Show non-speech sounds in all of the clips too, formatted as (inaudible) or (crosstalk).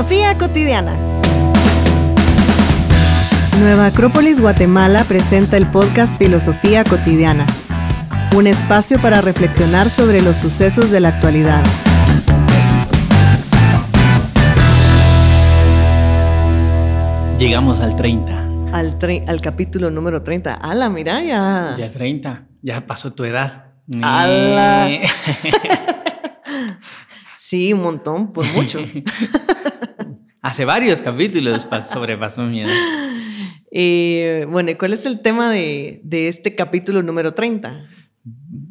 Filosofía cotidiana. Nueva Acrópolis Guatemala presenta el podcast Filosofía cotidiana, un espacio para reflexionar sobre los sucesos de la actualidad. Llegamos al 30. Al, capítulo número 30. ¡Hala, mira ya! Ya 30. Ya pasó tu edad. ¡Hala! Eh. (laughs) (laughs) Sí, un montón, por mucho. (laughs) Hace varios capítulos pas- (laughs) sobrepasó mi edad. Eh, bueno, ¿y cuál es el tema de, de este capítulo número 30?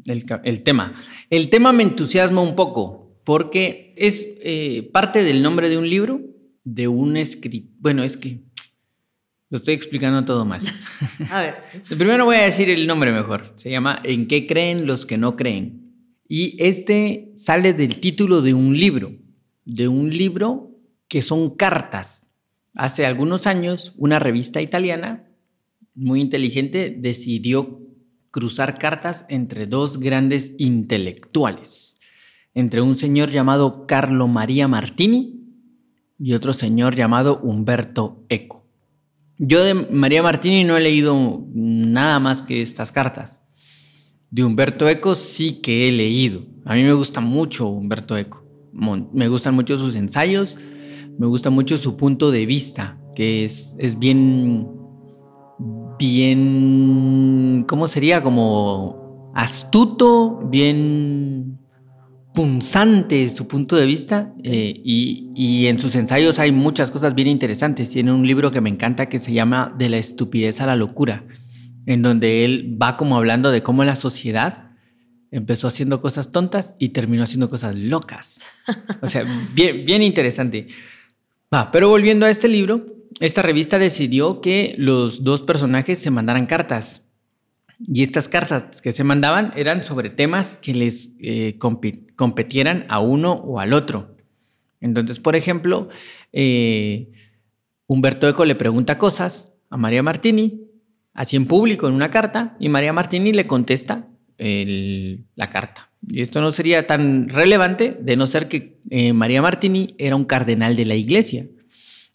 El, ca- el tema. El tema me entusiasma un poco porque es eh, parte del nombre de un libro, de un escritor. Bueno, es que lo estoy explicando todo mal. (laughs) A ver. Primero voy a decir el nombre mejor. Se llama ¿En qué creen los que no creen? Y este sale del título de un libro, de un libro que son cartas. Hace algunos años, una revista italiana muy inteligente decidió cruzar cartas entre dos grandes intelectuales, entre un señor llamado Carlo Maria Martini y otro señor llamado Umberto Eco. Yo de María Martini no he leído nada más que estas cartas. De Humberto Eco sí que he leído. A mí me gusta mucho Humberto Eco. Me gustan mucho sus ensayos, me gusta mucho su punto de vista, que es, es bien, bien, ¿cómo sería? Como astuto, bien punzante su punto de vista eh, y, y en sus ensayos hay muchas cosas bien interesantes. Tiene un libro que me encanta que se llama De la estupidez a la locura, en donde él va como hablando de cómo la sociedad empezó haciendo cosas tontas y terminó haciendo cosas locas. O sea, bien, bien interesante. Va, pero volviendo a este libro, esta revista decidió que los dos personajes se mandaran cartas. Y estas cartas que se mandaban eran sobre temas que les eh, competieran a uno o al otro. Entonces, por ejemplo, eh, Humberto Eco le pregunta cosas a María Martini, así en público, en una carta, y María Martini le contesta la carta. Y esto no sería tan relevante de no ser que eh, María Martini era un cardenal de la iglesia.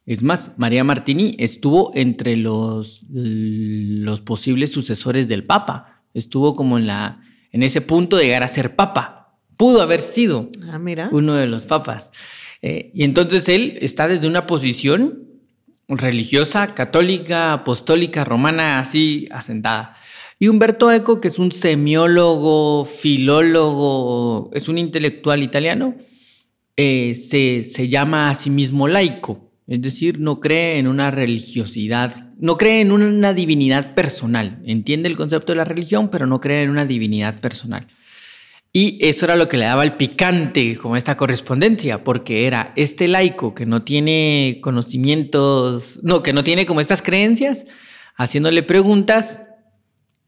Es más, María Martini estuvo entre los, los posibles sucesores del Papa. Estuvo como en, la, en ese punto de llegar a ser Papa. Pudo haber sido Ah, mira. uno de los papas. Eh, y entonces él está desde una posición religiosa, católica, apostólica, romana, así asentada. Y Humberto Eco, que es un semiólogo, filólogo, es un intelectual italiano, eh, se, se llama a sí mismo laico. Es decir, no cree en una religiosidad, no cree en una divinidad personal. Entiende el concepto de la religión, pero no cree en una divinidad personal. Y eso era lo que le daba el picante como esta correspondencia, porque era este laico que no tiene conocimientos, no, que no tiene como estas creencias, haciéndole preguntas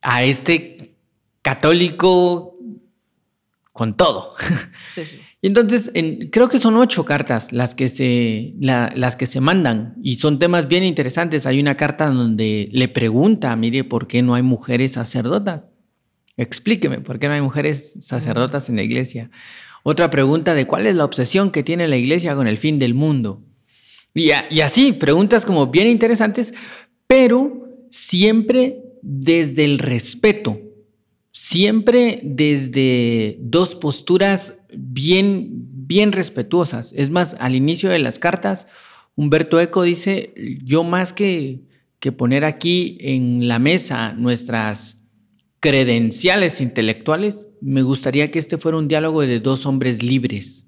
a este católico con todo. Sí, sí. (laughs) Y entonces, en- creo que son ocho cartas las que, se, la- las que se mandan y son temas bien interesantes. Hay una carta donde le pregunta, mire, ¿por qué no hay mujeres sacerdotas? Explíqueme, ¿por qué no hay mujeres sacerdotas en la iglesia? Otra pregunta de cuál es la obsesión que tiene la iglesia con el fin del mundo. Y, a- y así, preguntas como bien interesantes, pero siempre desde el respeto, siempre desde dos posturas bien, bien respetuosas. Es más, al inicio de las cartas, Humberto Eco dice, yo más que, que poner aquí en la mesa nuestras credenciales intelectuales, me gustaría que este fuera un diálogo de dos hombres libres.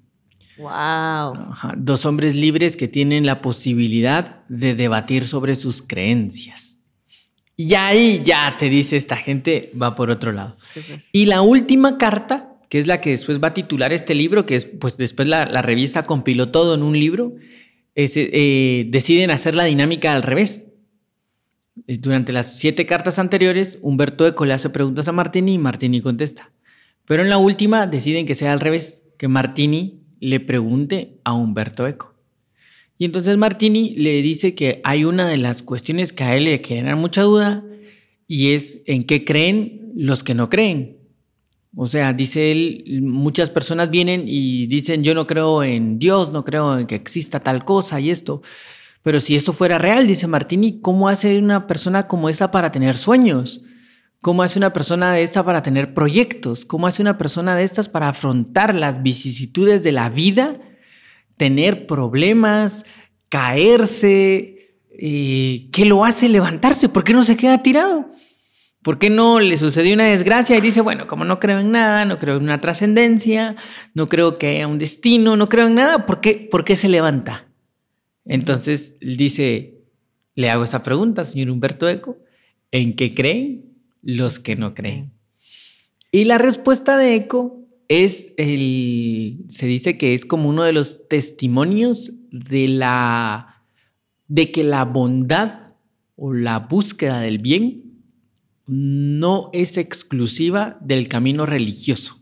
Wow. Ajá, Dos hombres libres que tienen la posibilidad de debatir sobre sus creencias. Y ahí ya te dice esta gente, va por otro lado. Sí, pues. Y la última carta, que es la que después va a titular este libro, que es pues después la, la revista compiló todo en un libro, es, eh, deciden hacer la dinámica al revés. Durante las siete cartas anteriores, Humberto Eco le hace preguntas a Martini y Martini contesta. Pero en la última deciden que sea al revés, que Martini le pregunte a Humberto Eco. Y entonces Martini le dice que hay una de las cuestiones que a él le generan mucha duda y es en qué creen los que no creen. O sea, dice él, muchas personas vienen y dicen, yo no creo en Dios, no creo en que exista tal cosa y esto. Pero si esto fuera real, dice Martini, ¿cómo hace una persona como esta para tener sueños? ¿Cómo hace una persona de esta para tener proyectos? ¿Cómo hace una persona de estas para afrontar las vicisitudes de la vida, tener problemas, caerse? ¿Qué lo hace levantarse? ¿Por qué no se queda tirado? ¿Por qué no le sucedió una desgracia y dice, bueno, como no creo en nada, no creo en una trascendencia, no creo que haya un destino, no creo en nada, ¿por qué, ¿por qué se levanta? Entonces dice, le hago esa pregunta, señor Humberto Eco, ¿en qué creen los que no creen? Y la respuesta de Eco es el, se dice que es como uno de los testimonios de la, de que la bondad o la búsqueda del bien no es exclusiva del camino religioso.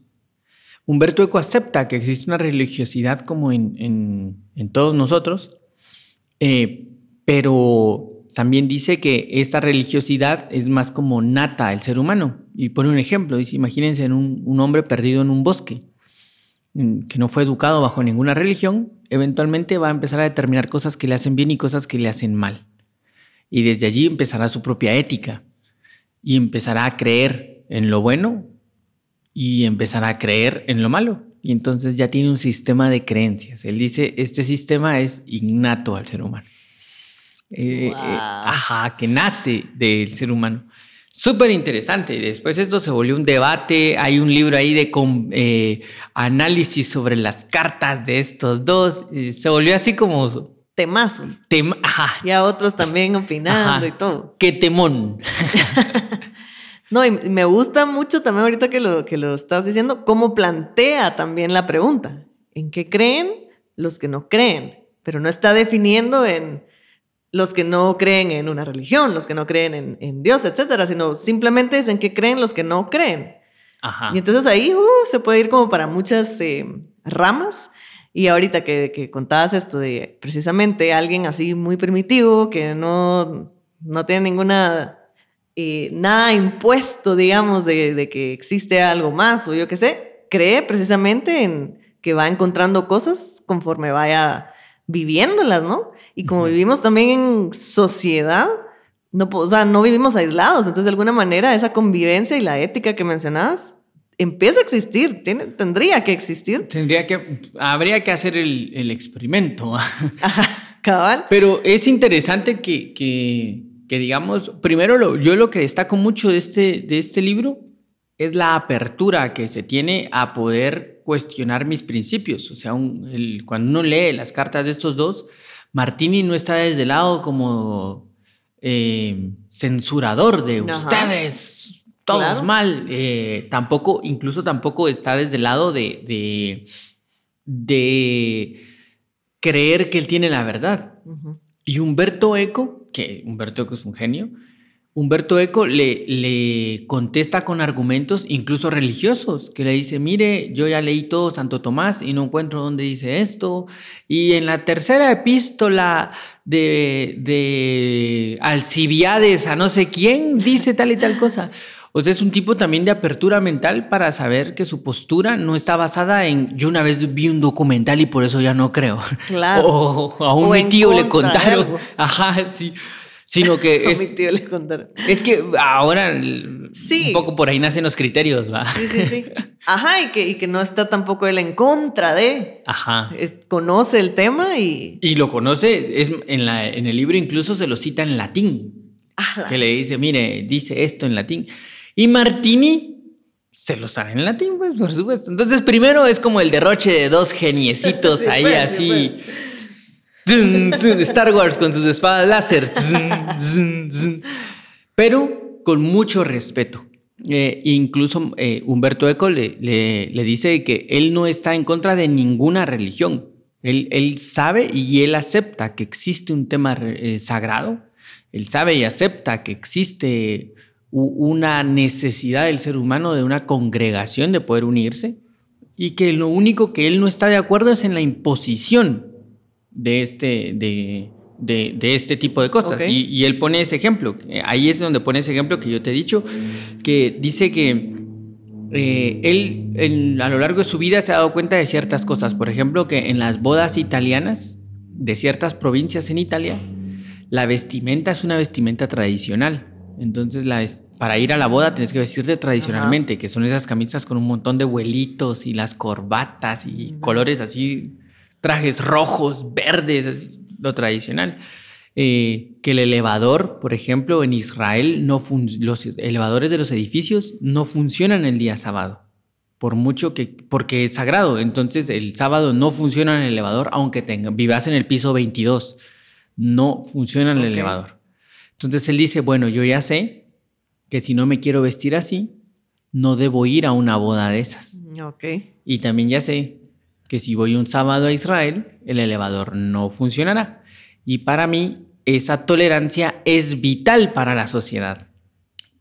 Humberto Eco acepta que existe una religiosidad como en, todos nosotros, eh, pero también dice que esta religiosidad es más como nata del ser humano. Y pone un ejemplo, dice, imagínense en un, un hombre perdido en un bosque, que no fue educado bajo ninguna religión, eventualmente va a empezar a determinar cosas que le hacen bien y cosas que le hacen mal. Y desde allí empezará su propia ética y empezará a creer en lo bueno y empezará a creer en lo malo. Y entonces ya tiene un sistema de creencias. Él dice, este sistema es innato al ser humano. Eh, eh, ajá, que nace del ser humano. Súper interesante. Después esto se volvió un debate. Hay un libro ahí de eh, análisis sobre las cartas de estos dos. se volvió así como temazo. Tema, ajá. Y a otros también opinando y todo. Qué temón. (laughs) no, y me gusta mucho también ahorita que lo, que lo estás diciendo, cómo plantea también la pregunta. ¿En qué creen los que no creen? Pero no está definiendo en los que no creen en una religión, los que no creen en, Dios, etcétera, sino simplemente es en qué creen los que no creen. Ajá. Y entonces ahí uh, se puede ir como para muchas eh, ramas y ahorita que, que, contabas esto de precisamente alguien así muy primitivo, que no, no tiene ninguna, eh, nada impuesto, digamos, de, de, que existe algo más o yo qué sé, cree precisamente en que va encontrando cosas conforme vaya viviéndolas, ¿no? Y como vivimos también en sociedad, no, o sea, no vivimos aislados, entonces de alguna manera esa convivencia y la ética que mencionabas empieza a existir, tiene, tendría que existir. Tendría que, habría que hacer el, el experimento. (laughs) Ajá, cabal. Pero es interesante que, que, que digamos, primero lo, yo lo que destaco mucho de este, de este libro es la apertura que se tiene a poder cuestionar mis principios. O sea, el, cuando uno lee las cartas de estos dos, Martini no está desde el lado como eh, censurador de ustedes todos mal. Eh, tampoco, incluso tampoco está desde el lado de, de, creer que él tiene la verdad. Y Humberto Eco, que Humberto Eco es un genio, Humberto Eco le, le, contesta con argumentos incluso religiosos, que le dice, mire, yo ya leí todo Santo Tomás y no encuentro dónde dice esto. Y en la tercera epístola de, de Alcibiades a no sé quién dice tal y tal cosa. O sea, es un tipo también de apertura mental para saber que su postura no está basada en yo una vez vi un documental y por eso ya no creo. Claro. (laughs) O, a un mi tío le contaron. Ajá, sí. Sino que (laughs) es. Es que ahora sí. un poco por ahí nacen los criterios, ¿va? Sí, sí, sí. Ajá, y que, y que no está tampoco él en contra de. Ajá. conoce el tema y. Y lo conoce, es en, la, en el libro incluso se lo cita en latín. Ajá. Que le dice, mire, dice esto en latín. Y Martini se lo sabe en latín, pues, por supuesto. Entonces, primero es como el derroche de dos geniecitos (laughs) ahí, pues, así. Pues. Star Wars con sus espadas láser. Pero con mucho respeto. Eh, incluso eh, Humberto Eco le, le, dice que él no está en contra de ninguna religión. Él, él sabe y él acepta que existe un tema eh, sagrado. Él sabe y acepta que existe una necesidad del ser humano de una congregación de poder unirse y que lo único que él no está de acuerdo es en la imposición de este, de, de, este tipo de cosas. Y, él pone ese ejemplo, ahí es donde pone ese ejemplo que yo te he dicho, que dice que eh, él a lo largo de su vida se ha dado cuenta de ciertas cosas. Por ejemplo, que en las bodas italianas de ciertas provincias en Italia, la vestimenta es una vestimenta tradicional. Entonces, la, para ir a la boda tienes que vestirte tradicionalmente, que son esas camisas con un montón de vuelitos y las corbatas y colores así, trajes rojos, verdes, lo tradicional. Eh, que el elevador, por ejemplo, en Israel, no los elevadores de los edificios no funcionan el día sábado, por mucho que, porque es sagrado. Entonces, el sábado no funciona en el elevador, aunque tenga, vivas en el piso 22, no funciona en el elevador. Entonces, él dice, bueno, yo ya sé que si no me quiero vestir así, no debo ir a una boda de esas. Okay. Y también ya sé que si voy un sábado a Israel, el elevador no funcionará. Y para mí, esa tolerancia es vital para la sociedad.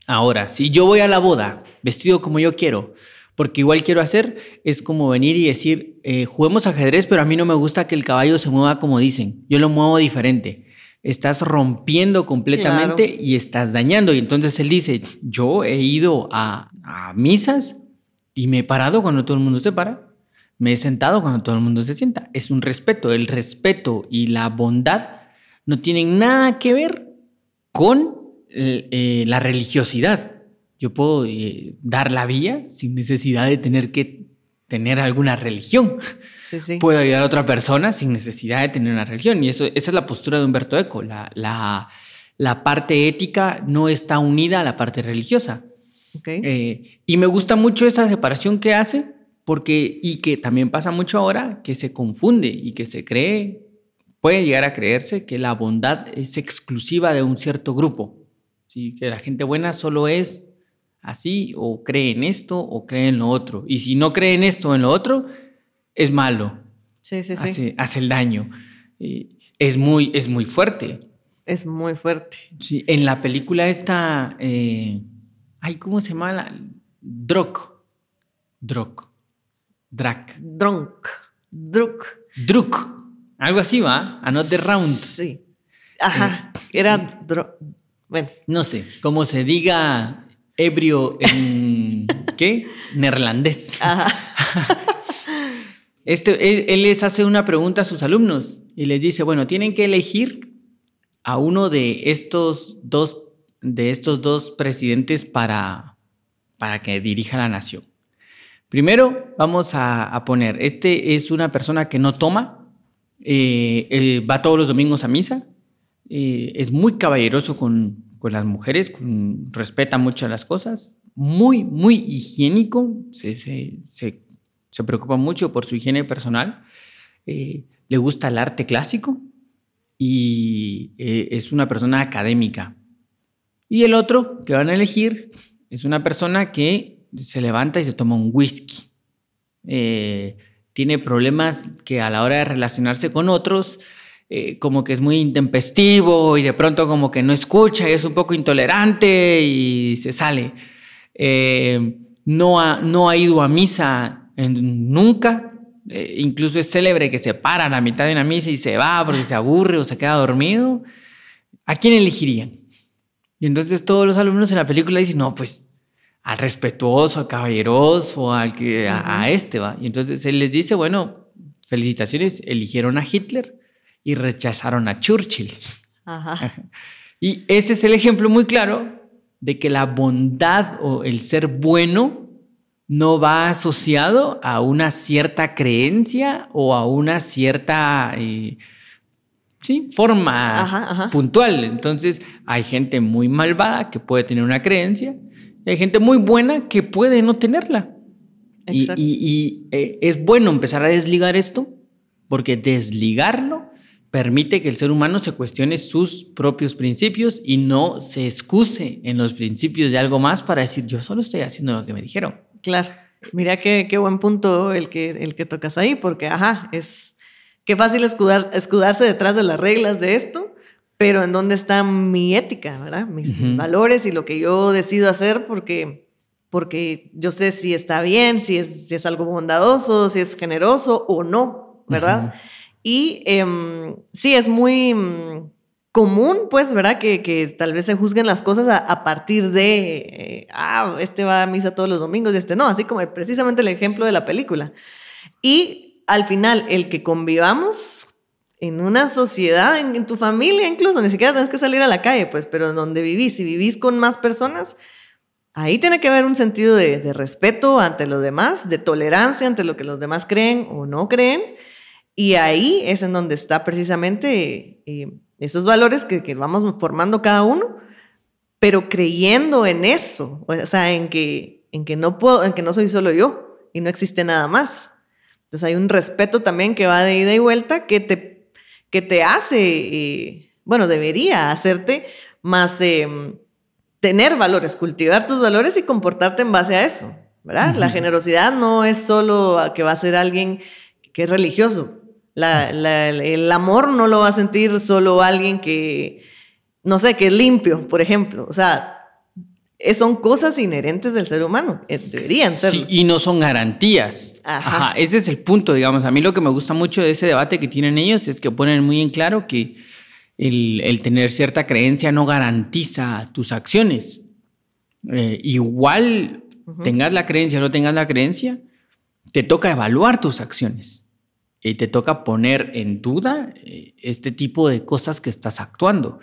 Ahora, si yo voy a la boda vestido como yo quiero, porque igual quiero hacer, es como venir y decir, eh, juguemos ajedrez, pero a mí no me gusta que el caballo se mueva como dicen, yo lo muevo diferente. Estás rompiendo completamente y estás dañando. Y entonces él dice, yo he ido a, a misas y me he parado cuando todo el mundo se para, me he sentado cuando todo el mundo se sienta. Es un respeto, el respeto y la bondad no tienen nada que ver con eh, eh, la religiosidad. Yo puedo eh, dar la vía sin necesidad de tener que tener alguna religión. Puedo ayudar a otra persona sin necesidad de tener una religión. Y eso, esa es la postura de Humberto Eco. La, la, la parte ética no está unida a la parte religiosa. y me gusta mucho esa separación que hace, porque, y que también pasa mucho ahora, que se confunde y que se cree puede llegar a creerse que la bondad es exclusiva de un cierto grupo, ¿sí? que la gente buena solo es así o cree en esto o cree en lo otro. Y si no cree en esto o en lo otro, es malo. Sí, sí, hace, sí. Hace el daño. es, muy, es muy fuerte. Es muy fuerte. Sí, en la película esta, eh, ay, ¿cómo se llama? La? Druk. Druk. Drak. Drunk. Druk. Druk. Algo así, ¿va? Another Round. Sí. Ajá. Eh, Era. bueno. No sé. Como se diga ebrio en. (laughs) ¿Qué? Neerlandés. Ajá. (laughs) Este, él, les hace una pregunta a sus alumnos y les dice: bueno, tienen que elegir a uno de estos dos, de estos dos presidentes para, para que dirija la nación. Primero, vamos a, poner: este es una persona que no toma, eh, eh, va todos los domingos a misa, eh, es muy caballeroso con, con las mujeres, respeta mucho las cosas, muy, muy higiénico, se, se, se, preocupa mucho por su higiene personal, le gusta el arte clásico y es una persona académica. Y el otro que van a elegir es una persona que se levanta y se toma un whisky tiene problemas que a la hora de relacionarse con otros, eh, como que es muy intempestivo y de pronto como que no escucha y es un poco intolerante y se sale. Eh, no, ha, no ha ido a misa nunca, eh, incluso es célebre que se para a la mitad de una misa y se va porque se aburre o se queda dormido. ¿A quién elegirían? Y entonces todos los alumnos en la película dicen, no, pues al respetuoso, al caballeroso, al que, a, este, va. Y entonces él les dice, bueno, felicitaciones, eligieron a Hitler y rechazaron a Churchill. (laughs) Y ese es el ejemplo muy claro de que la bondad o el ser bueno no va asociado a una cierta creencia o a una cierta eh, ¿sí? forma puntual. Entonces hay gente muy malvada que puede tener una creencia hay gente muy buena que puede no tenerla. Y, eh, es bueno empezar a desligar esto, porque desligarlo permite que el ser humano se cuestione sus propios principios y no se excuse en los principios de algo más para decir, yo solo estoy haciendo lo que me dijeron. Claro. Mira qué, qué buen punto el que, el que tocas ahí, porque, ajá, es qué fácil escudar, escudarse detrás de las reglas de esto pero en dónde está mi ética, ¿verdad? Mis, valores y lo que yo decido hacer porque, porque yo sé si está bien, si es, si es algo bondadoso, si es generoso o no, ¿verdad? Y em, sí, es muy mm, común, pues, ¿verdad? Que, que, tal vez se juzguen las cosas a, partir de, eh, ah, este va a misa todos los domingos y este no, así como precisamente el ejemplo de la película. Y al final, el que convivamos en una sociedad, en, tu familia incluso, ni siquiera tienes que salir a la calle, pues, pero donde vivís, si vivís con más personas, ahí tiene que haber un sentido de, respeto ante los demás, de tolerancia ante lo que los demás creen o no creen, y ahí es en donde está precisamente eh, esos valores que, que, vamos formando cada uno, pero creyendo en eso, o sea, en que, en que no puedo, en que no soy solo yo y no existe nada más. Entonces hay un respeto también que va de ida y vuelta que te que te hace, eh, bueno, debería hacerte más em, tener valores, cultivar tus valores y comportarte en base a eso, ¿verdad? La generosidad no es solo que va a ser alguien que es religioso. el amor no lo va a sentir solo alguien que, no sé, que es limpio, por ejemplo. O sea, son cosas inherentes del ser humano, eh, deberían ser. Sí, y no son garantías. Ajá. Ese es el punto, digamos. A mí lo que me gusta mucho de ese debate que tienen ellos es que ponen muy en claro que el, tener cierta creencia no garantiza tus acciones. Eh, igual tengas la creencia o no tengas la creencia, te toca evaluar tus acciones y te toca poner en duda eh, este tipo de cosas que estás actuando.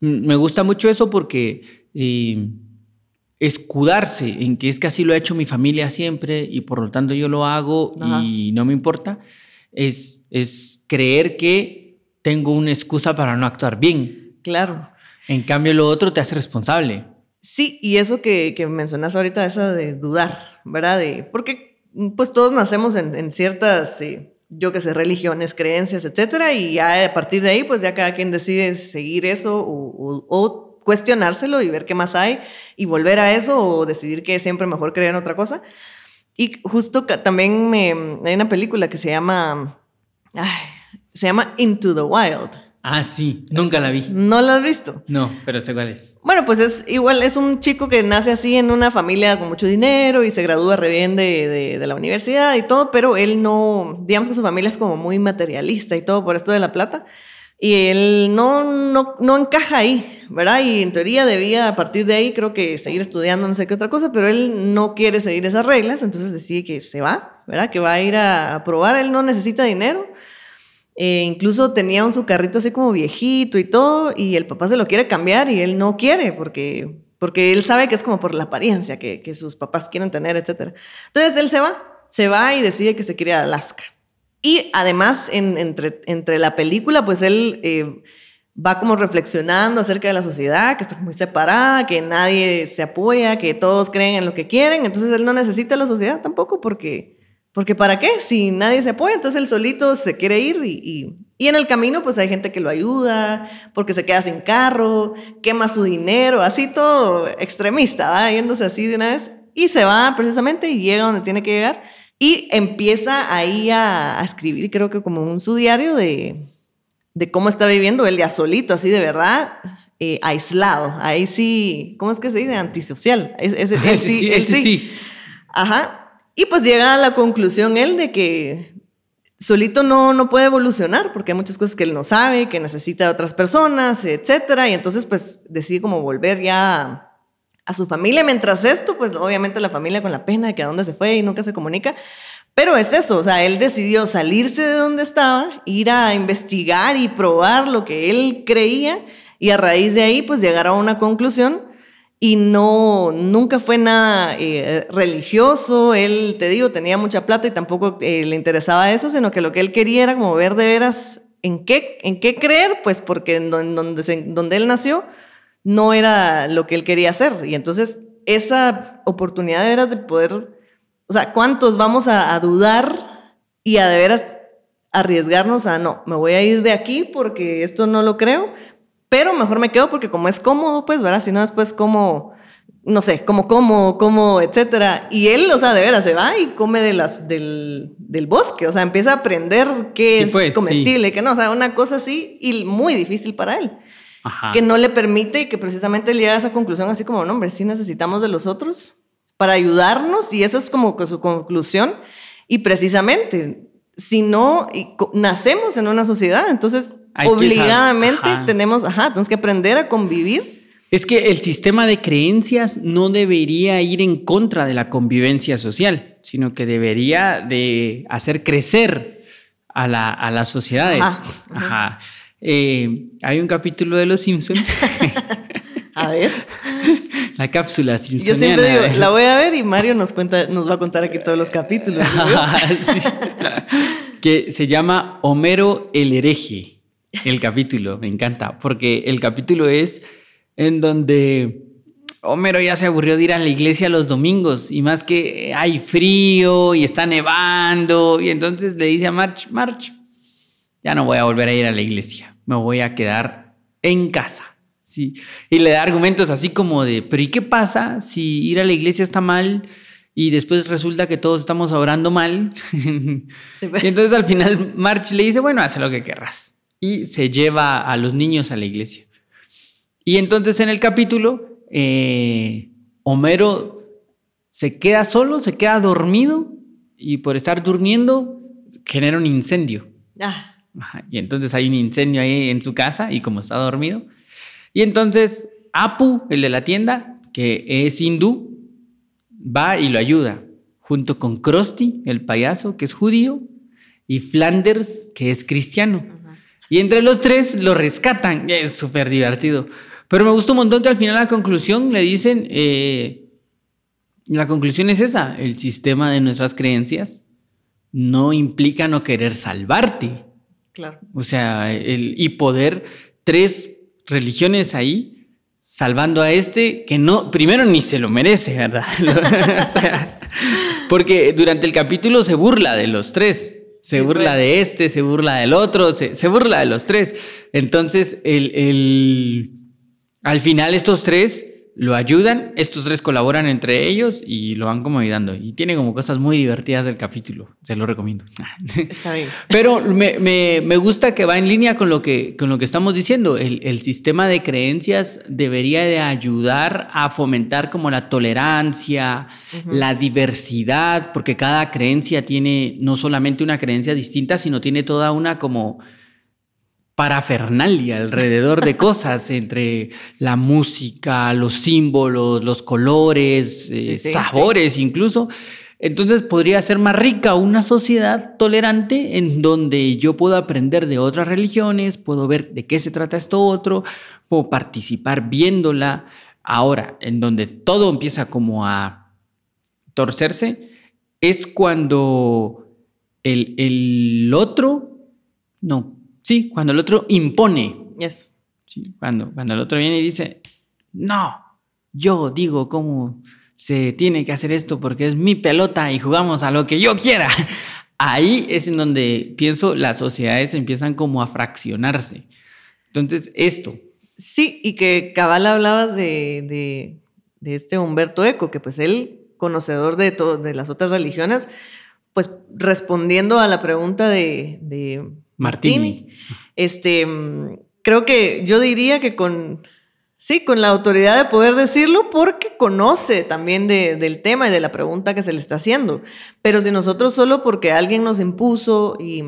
Me gusta mucho eso porque escudarse en que es que así lo ha hecho mi familia siempre y por lo tanto yo lo hago y no me importa, es, es creer que tengo una excusa para no actuar bien. Claro. En cambio, lo otro te hace responsable. Sí, y eso que, que mencionas ahorita, esa de dudar, ¿verdad? De, porque pues todos nacemos en, ciertas, eh, yo qué sé, religiones, creencias, etcétera, y ya a partir de ahí, pues ya cada quien decide seguir eso o, o cuestionárselo y ver qué más hay y volver a eso o decidir que siempre mejor creer en otra cosa. Y justo también me, hay una película que se llama, se llama Into the Wild. Ah, sí, nunca la vi. ¿No la has visto? No, pero sé cuál es. Bueno, pues es igual, es un chico que nace así en una familia con mucho dinero y se gradúa re bien de, de, de la universidad y todo, pero él no, digamos que su familia es como muy materialista y todo por esto de la plata. Y él no, no, no encaja ahí, ¿verdad? Y en teoría debía a partir de ahí creo que seguir estudiando no sé qué otra cosa, pero él no quiere seguir esas reglas, entonces decide que se va, ¿verdad? Que va a ir a, probar, él no necesita dinero. Eh, incluso tenía un su carrito así como viejito y todo, y el papá se lo quiere cambiar y él no quiere porque, porque él sabe que es como por la apariencia que, que sus papás quieren tener, etc. Entonces él se va, se va y decide que se quiere ir a Alaska. Y además, entre, entre la película, pues él eh, va como reflexionando acerca de la sociedad, que está muy separada, que nadie se apoya, que todos creen en lo que quieren. Entonces él no necesita la sociedad tampoco porque, porque ¿para qué? Si nadie se apoya, entonces él solito se quiere ir y, y, en el camino pues hay gente que lo ayuda, porque se queda sin carro, quema su dinero, así todo extremista, va yéndose así de una vez y se va precisamente y llega donde tiene que llegar y empieza ahí a, escribir, creo que como un su diario de, de, cómo está viviendo él ya solito, así de verdad, eh, aislado. Ahí sí, ¿cómo es que se dice? Antisocial. Ese, (laughs) sí, sí, sí. Ajá. Y pues llega a la conclusión él de que solito no, no puede evolucionar porque hay muchas cosas que él no sabe, que necesita de otras personas, etcétera. Y entonces pues decide como volver ya a su familia. Mientras esto, pues obviamente la familia con la pena de que a dónde se fue y nunca se comunica. Pero es eso, o sea, él decidió salirse de donde estaba, ir a investigar y probar lo que él creía y a raíz de ahí pues llegar a una conclusión y no, nunca fue nada eh, religioso, él, te digo, tenía mucha plata y tampoco eh, le interesaba eso, sino que lo que él quería era como ver de veras en qué, en qué creer, pues porque en donde, donde él nació, no era lo que él quería hacer. Y entonces esa oportunidad de veras de poder, o sea, ¿cuántos vamos a, dudar y a de veras arriesgarnos a, no, me voy a ir de aquí porque esto no lo creo, pero mejor me quedo porque como es cómodo, pues, ¿verdad? Si no, después como, no sé, como como, como, etcétera. Y él, o sea, de veras se va y come de las, del, del bosque, o sea, empieza a aprender qué es pues, comestible, que no, o sea, una cosa así y muy difícil para él que no le permite y que precisamente llega a esa conclusión así como, no, hombre, sí necesitamos de los otros para ayudarnos y esa es como su conclusión y precisamente si no nacemos en una sociedad, entonces obligadamente tenemos, ajá, tenemos que aprender a convivir. Es que el sistema de creencias no debería ir en contra de la convivencia social, sino que debería de hacer crecer a, la, a las sociedades. Ajá. Eh, hay un capítulo de Los Simpsons. (laughs) a ver. (laughs) La cápsula Yo siempre digo, la voy a ver y Mario nos cuenta, nos va a contar aquí todos los capítulos. (laughs) Que se llama Homero el hereje. El capítulo, me encanta, porque el capítulo es en donde Homero ya se aburrió de ir a la iglesia los domingos y más que hay frío y está nevando y entonces le dice a March, March, ya no voy a volver a ir a la iglesia, me voy a quedar en casa. Sí. Y le da argumentos así como de, pero ¿y qué pasa si ir a la iglesia está mal y después resulta que todos estamos orando mal? (laughs) Pues. y entonces al final March le dice, bueno, haz lo que querrás. Y se lleva a los niños a la iglesia. Y entonces en el capítulo, eh, Homero se queda solo, se queda dormido y por estar durmiendo genera un incendio. Ah. Y entonces hay un incendio ahí en su casa y como está dormido. Y entonces Apu, el de la tienda, que es hindú, va y lo ayuda, junto con Krusty, el payaso, que es judío, y Flanders, que es cristiano. Y entre los tres lo rescatan. Es súper divertido. Pero me gusta un montón que al final la conclusión le dicen, eh, la conclusión es esa, el sistema de nuestras creencias no implica no querer salvarte, Claro. O sea, el, y poder tres religiones ahí salvando a este que no, primero ni se lo merece, ¿verdad? (laughs) o sea, porque durante el capítulo se burla de los tres. Se burla pues. de este, se burla del otro, se, se burla de los tres. Entonces, el, el, al final estos tres lo ayudan, estos tres colaboran entre ellos y lo van como ayudando. Y tiene como cosas muy divertidas del capítulo, se lo recomiendo. (laughs) Está bien. Pero me, me, me, gusta que va en línea con lo que, con lo que estamos diciendo. El, el, sistema de creencias debería de ayudar a fomentar como la tolerancia, la diversidad, porque cada creencia tiene no solamente una creencia distinta, sino tiene toda una como parafernalia alrededor de cosas, entre la música, los símbolos, los colores, eh, sabores incluso. Entonces podría ser más rica una sociedad tolerante en donde yo puedo aprender de otras religiones, puedo ver de qué se trata esto otro, puedo participar viéndola. Ahora, en donde todo empieza como a torcerse, es cuando el, el otro, no, Sí, cuando el otro impone. Yes. Sí, cuando, cuando el otro viene y dice, no, yo digo cómo se tiene que hacer esto porque es mi pelota y jugamos a lo que yo quiera. (laughs) Ahí es en donde pienso las sociedades empiezan como a fraccionarse. Entonces, esto. Sí, y que cabal hablabas de, de, este Humberto Eco, que pues él, conocedor de, de las otras religiones, pues respondiendo a la pregunta de, de Martini. Este, creo que yo diría que con, sí, con la autoridad de poder decirlo porque conoce también del tema y de la pregunta que se le está haciendo. Pero si nosotros solo porque alguien nos impuso y,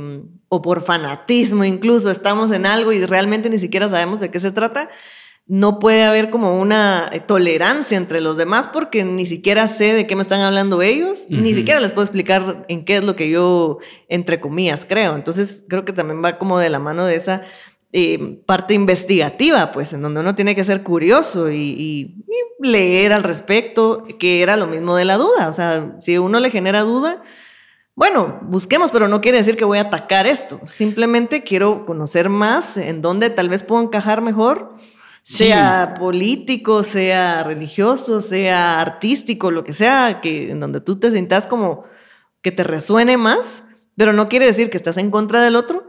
o por fanatismo incluso estamos en algo y realmente ni siquiera sabemos de qué se trata, no puede haber como una eh, tolerancia entre los demás porque ni siquiera sé de qué me están hablando ellos, ni siquiera les puedo explicar en qué es lo que yo, entre comillas, creo. Entonces creo que también va como de la mano de esa eh, parte investigativa, pues, en donde uno tiene que ser curioso y, leer al respecto, que era lo mismo de la duda. O sea, si uno le genera duda, bueno, busquemos, pero no quiere decir que voy a atacar esto. Simplemente quiero conocer más en dónde tal vez puedo encajar mejor sea político, sea religioso, sea artístico, lo que sea, que en donde tú te sientas como que te resuene más, pero no quiere decir que estás en contra del otro,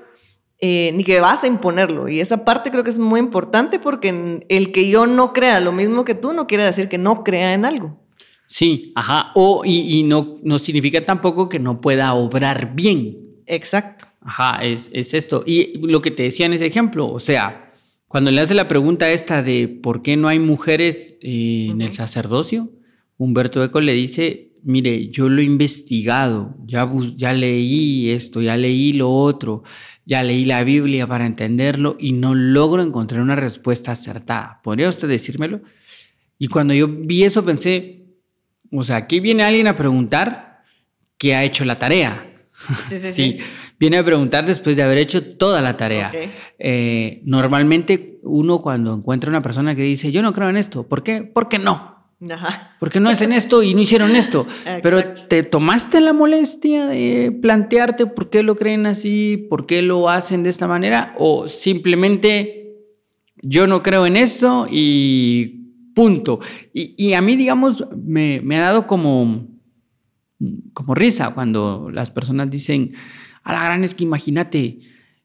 eh, ni que vas a imponerlo. Y esa parte creo que es muy importante porque el que yo no crea lo mismo que tú no quiere decir que no crea en algo. Sí, ajá. O, y, no, no significa tampoco que no pueda obrar bien. Exacto. Ajá, es, es esto. Y lo que te decía en ese ejemplo, o sea, cuando le hace la pregunta esta de por qué no hay mujeres eh, en el sacerdocio, Humberto Eco le dice, mire, yo lo he investigado, ya, ya leí esto, ya leí lo otro, ya leí la Biblia para entenderlo y no logro encontrar una respuesta acertada. ¿Podría usted decírmelo? Y cuando yo vi eso pensé, o sea, aquí viene alguien a preguntar que ha hecho la tarea. Sí, sí, (laughs) sí. Viene a preguntar después de haber hecho toda la tarea. Eh, normalmente uno cuando encuentra una persona que dice, yo no creo en esto, ¿por qué? Porque no. Porque no hacen esto y no hicieron esto. (laughs) Pero te tomaste la molestia de plantearte por qué lo creen así, por qué lo hacen de esta manera, o simplemente yo no creo en esto y punto. Y, a mí, digamos, me, me, ha dado como, como risa cuando las personas dicen, a la gran es que imagínate,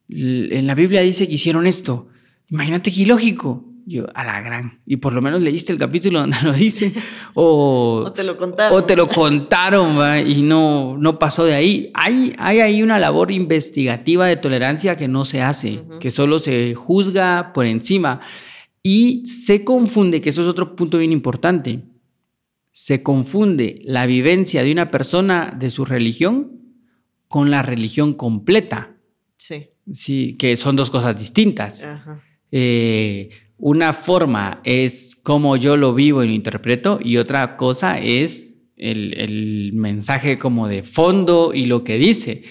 en la Biblia dice que hicieron esto. Imagínate qué ilógico. Yo, a la gran. Y por lo menos leíste el capítulo donde lo dice. O, (laughs) te lo contaron. O te lo contaron y no, no pasó de ahí. Hay, hay ahí una labor investigativa de tolerancia que no se hace, que solo se juzga por encima. Y se confunde, que eso es otro punto bien importante, se confunde la vivencia de una persona de su religión con la religión completa. Sí. Sí, que son dos cosas distintas. Eh, una forma es cómo yo lo vivo y lo interpreto y otra cosa es el, mensaje como de fondo y lo que dice.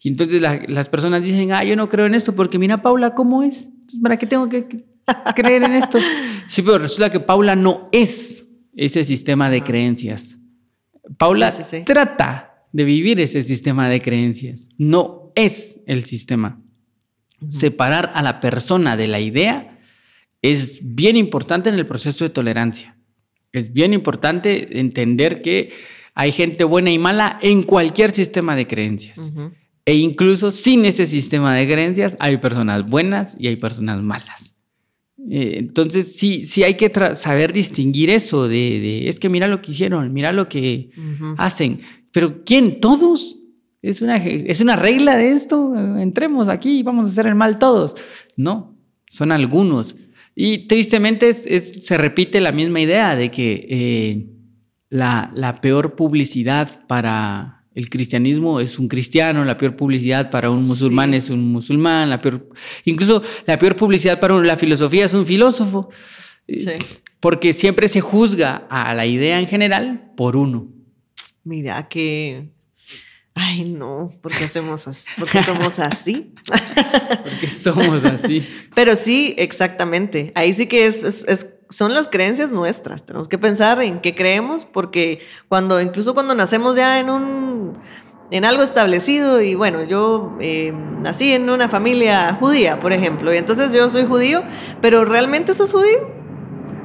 Y entonces las personas dicen, ah, yo no creo en esto porque mira Paula cómo es. ¿Para qué tengo que (laughs) creer en esto? Sí, pero resulta que Paula no es ese sistema de creencias. Paula trata de vivir ese sistema de creencias. No es el sistema. Separar a la persona de la idea es bien importante en el proceso de tolerancia. Es bien importante entender que hay gente buena y mala en cualquier sistema de creencias. E incluso sin ese sistema de creencias hay personas buenas y hay personas malas. Eh, entonces sí, sí hay que saber distinguir eso de, es que mira lo que hicieron, mira lo que hacen. Pero ¿quién? ¿Todos? ¿Es una, ¿Es una regla de esto? Entremos aquí y vamos a hacer el mal todos. No, son algunos. Y tristemente se repite la misma idea de que eh, la, peor publicidad para el cristianismo es un cristiano, la peor publicidad para un musulmán es un musulmán, la peor, incluso la peor publicidad para la filosofía es un filósofo. Porque siempre se juzga a la idea en general por uno. Mira que Ay, no, ¿por qué hacemos así? ¿Por qué somos así? (laughs) Porque somos así. Pero sí, exactamente. Ahí sí que es, son las creencias nuestras. Tenemos que pensar en qué creemos, porque cuando, incluso cuando nacemos ya en un en algo establecido y bueno, yo eh, nací en una familia judía, por ejemplo, y entonces yo soy judío, pero ¿realmente sos judío?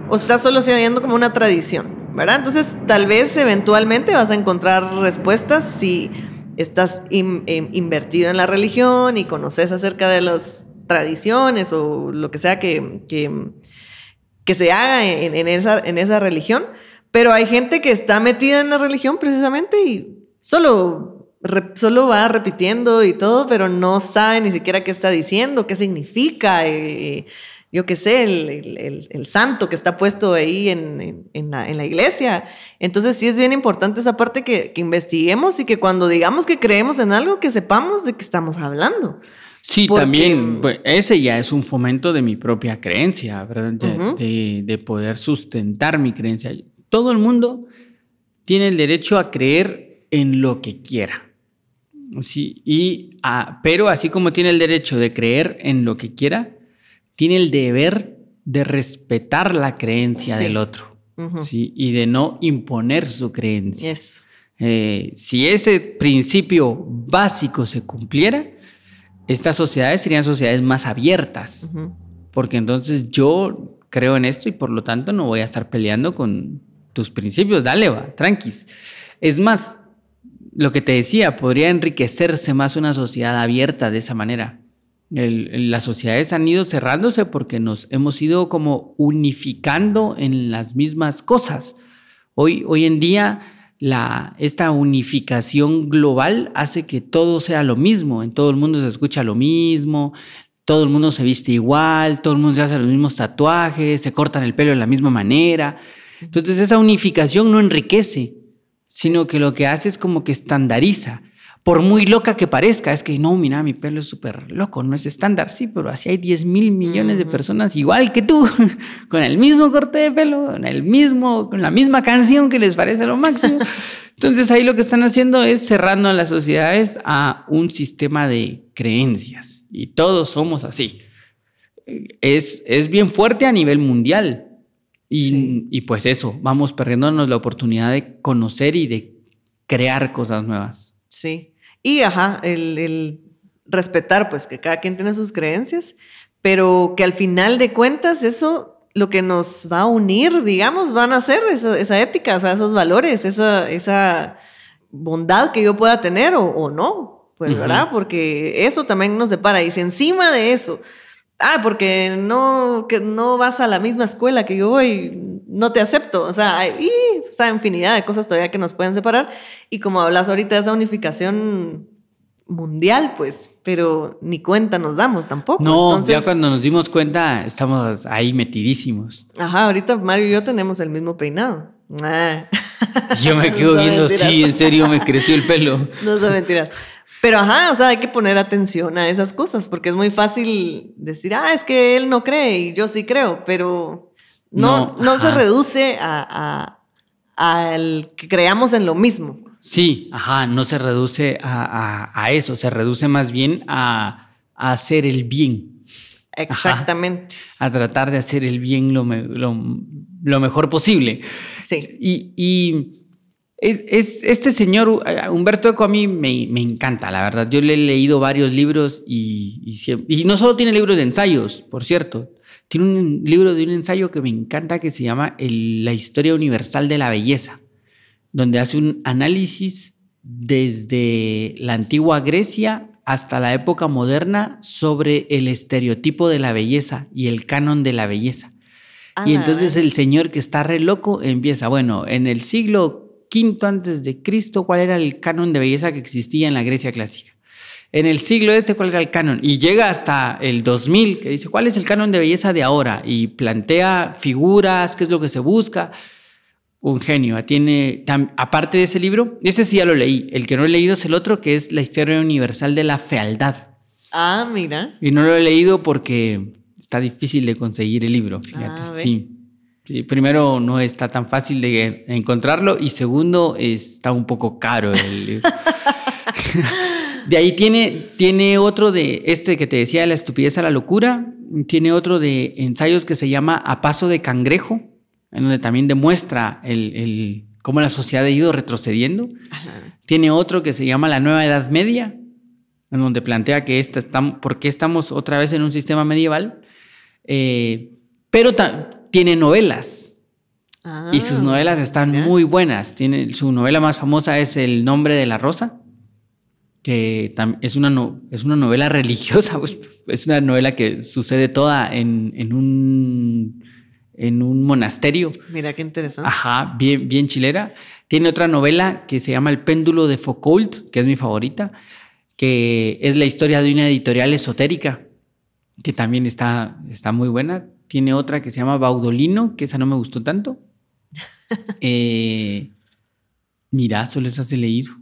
¿O estás solo siendo como una tradición? ¿Verdad? Entonces, tal vez eventualmente vas a encontrar respuestas si estás em, invertido en la religión y conoces acerca de las tradiciones o lo que sea que, que, se haga en, esa, en esa religión, pero hay gente que está metida en la religión precisamente y solo, solo va repitiendo y todo, pero no sabe ni siquiera qué está diciendo, qué significa. Eh, yo qué sé, el, santo que está puesto ahí en, la, iglesia. Entonces sí es bien importante esa parte que, investiguemos y que cuando digamos que creemos en algo, que sepamos de qué estamos hablando. Sí, también, pues, ese ya es un fomento de mi propia creencia, ¿verdad? De, poder sustentar mi creencia. Todo el mundo tiene el derecho a creer en lo que quiera. Sí, y, pero así como tiene el derecho de creer en lo que quiera, tiene el deber de respetar la creencia del otro ¿sí? y de no imponer su creencia. Eh, si ese principio básico se cumpliera, estas sociedades serían sociedades más abiertas, porque entonces yo creo en esto y por lo tanto no voy a estar peleando con tus principios, dale, va, tranquis. Es más, lo que te decía, podría enriquecerse más una sociedad abierta de esa manera las sociedades han ido cerrándose porque nos hemos ido como unificando en las mismas cosas. Hoy, hoy en día esta unificación global hace que todo sea lo mismo, en todo el mundo se escucha lo mismo, todo el mundo se viste igual, todo el mundo se hace los mismos tatuajes, se cortan el pelo de la misma manera. Entonces esa unificación no enriquece, sino que lo que hace es como que estandariza. Por muy loca que parezca, es que no, mira, mi pelo es súper loco, no es estándar, sí, pero así hay 10 mil millones de personas igual que tú, (laughs) con el mismo corte de pelo, con el mismo, con la misma canción que les parece lo máximo. (laughs) Entonces ahí lo que están haciendo es cerrando a las sociedades a un sistema de creencias y todos somos así. Es, es bien fuerte a nivel mundial. Y, pues eso, vamos perdiéndonos la oportunidad de conocer y de crear cosas nuevas. Sí. Y ajá, el, respetar, pues que cada quien tiene sus creencias, pero que al final de cuentas eso lo que nos va a unir, digamos, van a ser esa, ética, o sea, esos valores, esa, esa bondad que yo pueda tener o, no, pues, ¿verdad? Porque eso también nos separa. Y si encima de eso ah, porque no, que no vas a la misma escuela que yo voy, no te acepto. O sea, hay o sea, infinidad de cosas todavía que nos pueden separar. Y como hablas ahorita de esa unificación mundial, pues, pero ni cuenta nos damos tampoco. No, ya cuando nos dimos cuenta estamos ahí metidísimos. Ajá, ahorita Mario y yo tenemos el mismo peinado. Ah. Yo me (laughs) quedo viendo, sí, en serio me creció el pelo. (laughs) No son mentiras. Pero ajá, o sea, hay que poner atención a esas cosas, porque es muy fácil decir, ah, es que él no cree y yo sí creo, pero no, no, se reduce a, al que creamos en lo mismo. Sí, ajá, no se reduce a, eso, se reduce más bien a, hacer el bien. Exactamente. a tratar de hacer el bien lo, lo, mejor posible. Sí. y es, este señor, eh, Humberto Eco, a mí me, encanta, la verdad. Yo le he leído varios libros y, y, no solo tiene libros de ensayos, por cierto. Tiene un libro de un ensayo que me encanta que se llama La historia universal de la belleza, donde hace un análisis desde la antigua Grecia hasta la época moderna sobre el estereotipo de la belleza y el canon de la belleza. y ah, entonces el señor que está re loco empieza, bueno, en el siglo quinto antes de Cristo, cuál era el canon de belleza que existía en la Grecia clásica. En el siglo este, cuál era el canon. Y llega hasta el 2000, que dice, ¿cuál es el canon de belleza de ahora? Y plantea figuras, qué es lo que se busca. Un genio. Tiene, aparte de ese libro, ese sí ya lo leí. El que no he leído es el otro, que es la historia universal de la fealdad. Ah, mira. Y no lo he leído porque está difícil de conseguir el libro, fíjate. Ah, sí primero, no está tan fácil de encontrarlo y segundo, está un poco caro el (laughs) de ahí tiene, tiene otro de este que te decía, La estupidez a la locura. Tiene otro de ensayos que se llama A paso de cangrejo, en donde también demuestra el, cómo la sociedad ha ido retrocediendo. Tiene otro que se llama La nueva Edad Media, en donde plantea que esta está, por qué estamos otra vez en un sistema medieval. Eh, pero tiene novelas. y sus ah, novelas están muy buenas. Tiene, su novela más famosa es El nombre de la rosa, que es una, es una novela religiosa. (laughs) Pues, es una novela que sucede toda en, en, un, en un monasterio. Mira qué interesante. Ajá, bien, bien chilera. Tiene otra novela que se llama El péndulo de Foucault, que es mi favorita, que es la historia de una editorial esotérica, que también está, está muy buena tiene otra que se llama Baudolino, que esa no me gustó tanto. (laughs) eh, mira, solo esas he leído.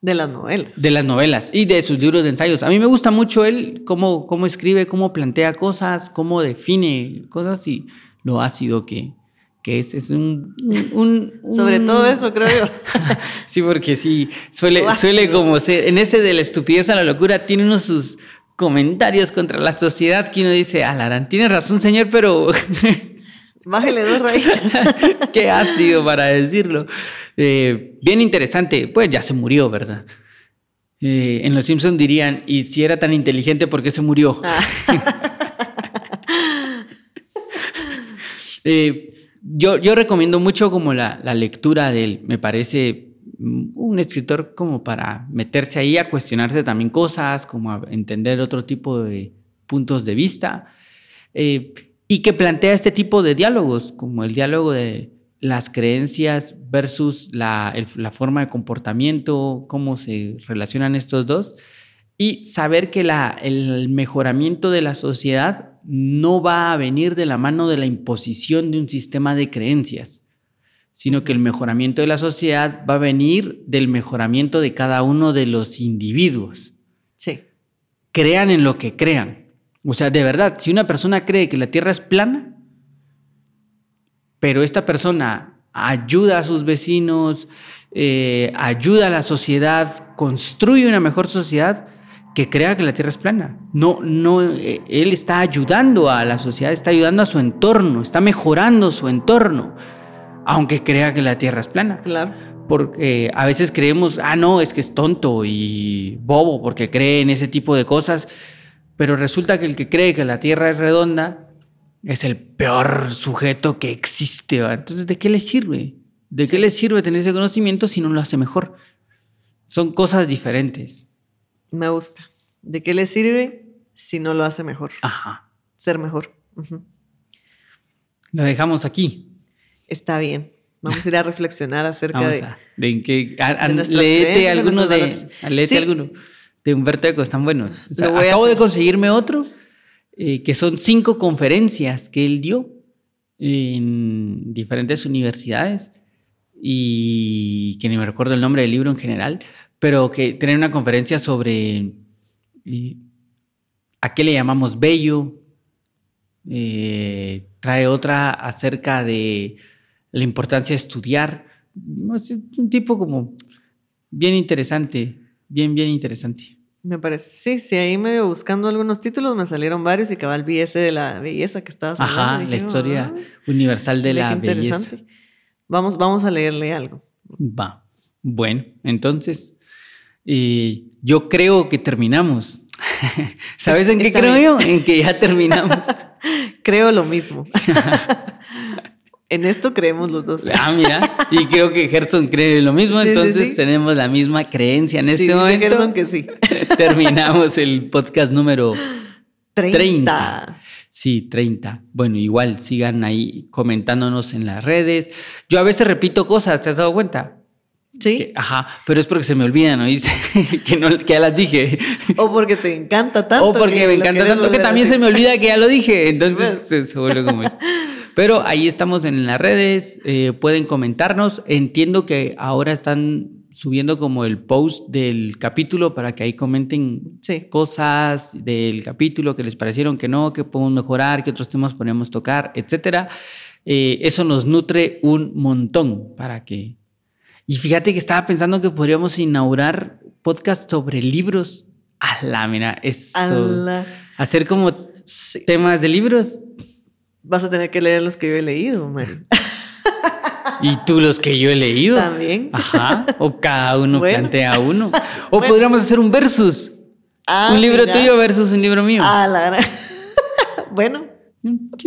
De las novelas. De las novelas y de sus libros de ensayos. A mí me gusta mucho él, cómo, cómo escribe, cómo plantea cosas, cómo define cosas y lo ácido que, que es. Es un, Sobre todo eso, creo yo. (laughs) sí, porque sí, suele, suele como ser. En ese de la estupidez a la locura, tiene unos sus, comentarios contra la sociedad que uno dice, Alarán, tiene razón, señor, pero... (laughs) Bájale dos rayitas. (laughs) Qué ácido para decirlo. Eh, bien interesante. Pues ya se murió, ¿verdad? Eh, en Los Simpsons dirían, y si era tan inteligente, ¿por qué se murió? Ah. (laughs) Eh, yo, yo recomiendo mucho como la, la lectura de él. Me parece un escritor como para meterse ahí a cuestionarse también cosas, como a entender otro tipo de puntos de vista, eh, y que plantea este tipo de diálogos, como el diálogo de las creencias versus la, forma de comportamiento, cómo se relacionan estos dos, y saber que el mejoramiento de la sociedad no va a venir de la mano de la imposición de un sistema de creencias, sino que el mejoramiento de la sociedad va a venir del mejoramiento de cada uno de los individuos. Sí. Crean en lo que crean. O sea, de verdad, si una persona cree que la Tierra es plana, pero esta persona ayuda a sus vecinos, eh, ayuda a la sociedad, construye una mejor sociedad, que crea que la Tierra es plana. No, no, eh, él está ayudando a la sociedad, está ayudando a su entorno, está mejorando su entorno, aunque crea que la Tierra es plana. Claro. Porque a veces creemos, ah, no, es que es tonto y bobo porque cree en ese tipo de cosas, pero resulta que el que cree que la Tierra es redonda es el peor sujeto que existe. Entonces, ¿de qué le sirve? ¿De qué le sirve tener ese conocimiento si no lo hace mejor? Son cosas diferentes. Me gusta. ¿De qué le sirve si no lo hace mejor? Ajá. Ser mejor. Lo dejamos aquí. Está bien. Vamos a ir a reflexionar acerca de. de en qué. leete alguno de. Leete alguno. De Humberto Eco, están buenos. acabo de conseguirme otro eh, que son cinco conferencias que él dio en diferentes universidades y que ni me recuerdo el nombre del libro en general, pero que tiene una conferencia sobre eh, a qué le llamamos bello, eh, trae otra acerca de la importancia de estudiar. Es un tipo como bien interesante, bien, bien interesante. Me parece. Sí, sí, ahí me buscando algunos títulos, me salieron varios y cabal vi ese de la belleza que estabas hablando. Ajá, la historia ah, universal de la belleza. Vamos, vamos a leerle algo. Va. Bueno, entonces, yo creo que terminamos. (laughs) ¿Sabes en qué creo yo? En que ya terminamos. (laughs) creo lo mismo. (laughs) En esto creemos los dos. Ah, mira. Y creo que Gerson cree lo mismo, entonces tenemos la misma creencia en este momento. Gerson que sí. (laughs) Terminamos el podcast número 30. Sí, 30. Bueno, igual sigan ahí comentándonos en las redes. Yo a veces repito cosas, ¿te has dado cuenta? Sí. ajá, pero es porque se me olvidan, ¿no? (laughs) que, no, que ya las dije. O porque te encanta tanto. O porque me encanta tanto que también se me olvida que ya lo dije. Entonces pues. se, vuelve como esto. Pero ahí estamos en las redes, eh, pueden comentarnos. Entiendo que ahora están subiendo como el post del capítulo para que ahí comenten cosas del capítulo que les parecieron que no, que podemos mejorar, que otros temas podemos tocar, etcétera. Eh, eso nos nutre un montón para que. Y fíjate que estaba pensando que podríamos inaugurar podcast sobre libros. A la mira, eso. Hacer como temas de libros vas a tener que leer los que yo he leído, man. Y tú los que yo he leído. También. Ajá. O cada uno plantea uno. (laughs) O podríamos hacer un versus. Ah, un libro tuyo versus un libro mío. Ah, la gran. (laughs) bueno.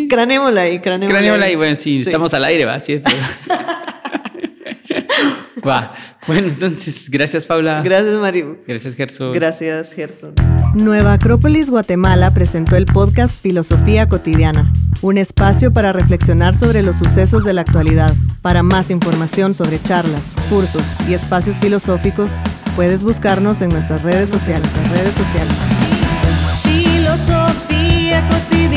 Cranémosla ahí, cranémosla, ahí. Bueno, si estamos al aire, va, así (laughs) Bueno, entonces, gracias, Paula. Gracias, Maribu. Gracias, Gerson. Gracias, Gerson. Nueva Acrópolis Guatemala presentó el podcast Filosofía Cotidiana, un espacio para reflexionar sobre los sucesos de la actualidad. Para más información sobre charlas, cursos y espacios filosóficos, puedes buscarnos en nuestras redes sociales. Nuestras redes sociales. Filosofía Cotidiana.